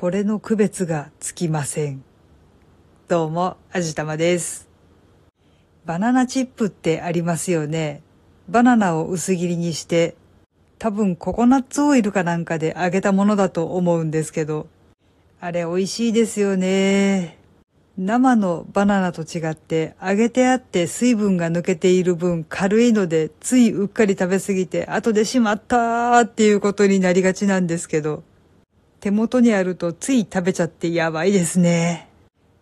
これの区別がつきません。どうも、あじたまです。バナナチップってありますよね。バナナを薄切りにして、多分ココナッツオイルかなんかで揚げたものだと思うんですけど、あれ美味しいですよね。生のバナナと違って揚げてあって水分が抜けている分軽いのでついうっかり食べ過ぎて後でしまったーっていうことになりがちなんですけど、手元にあるとつい食べちゃってやばいですね。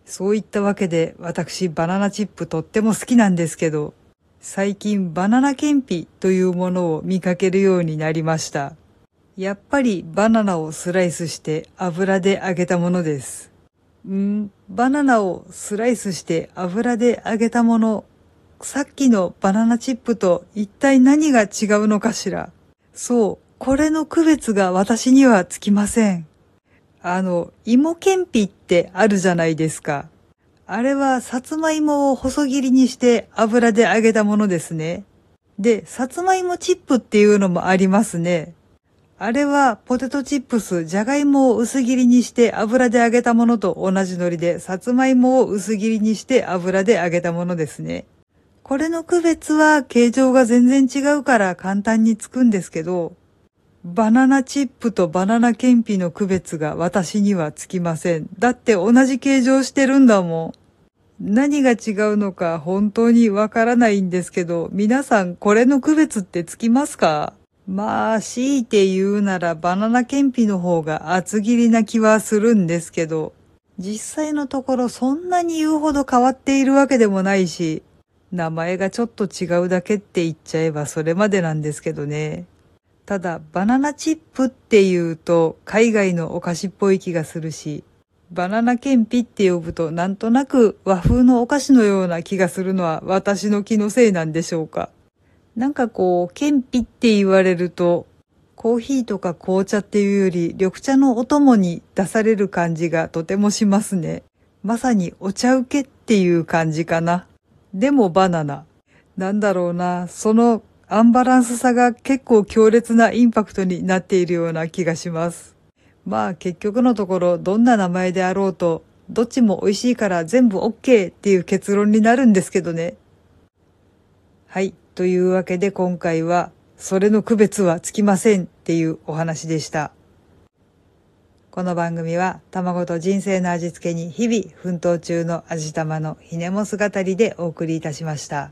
そういったわけで私バナナチップとっても好きなんですけど、最近バナナケンピというものを見かけるようになりました。やっぱりバナナをスライスして油で揚げたものです。んバナナをスライスして油で揚げたもの。さっきのバナナチップと一体何が違うのかしら。そう、これの区別が私にはつきません。あの、芋けんぴってあるじゃないですか。あれはさつまいもを細切りにして油で揚げたものですね。で、さつまいもチップっていうのもありますね。あれはポテトチップス、じゃがいもを薄切りにして油で揚げたものと同じ海苔で、さつまいもを薄切りにして油で揚げたものですね。これの区別は形状が全然違うから簡単につくんですけど、バナナチップとバナナケンピの区別が私にはつきません。だって同じ形状してるんだもん。何が違うのか本当にわからないんですけど、皆さんこれの区別ってつきますか？まあ、強いて言うならバナナケンピの方が厚切りな気はするんですけど、実際のところそんなに言うほど変わっているわけでもないし、名前がちょっと違うだけって言っちゃえばそれまでなんですけどね。ただ、バナナチップって言うと海外のお菓子っぽい気がするし、バナナケンピって呼ぶとなんとなく和風のお菓子のような気がするのは私の気のせいなんでしょうか。なんかこう、ケンピって言われると、コーヒーとか紅茶っていうより緑茶のお供に出される感じがとてもしますね。まさにお茶受けっていう感じかな。でもバナナ。なんだろうな、そのアンバランスさが結構強烈なインパクトになっているような気がします。まあ結局のところどんな名前であろうと、どっちも美味しいから全部 OK っていう結論になるんですけどね。はい。というわけで今回は、それの区別はつきませんっていうお話でした。この番組は、卵と人生の味付けに日々奮闘中の味玉のひねも姿りでお送りいたしました。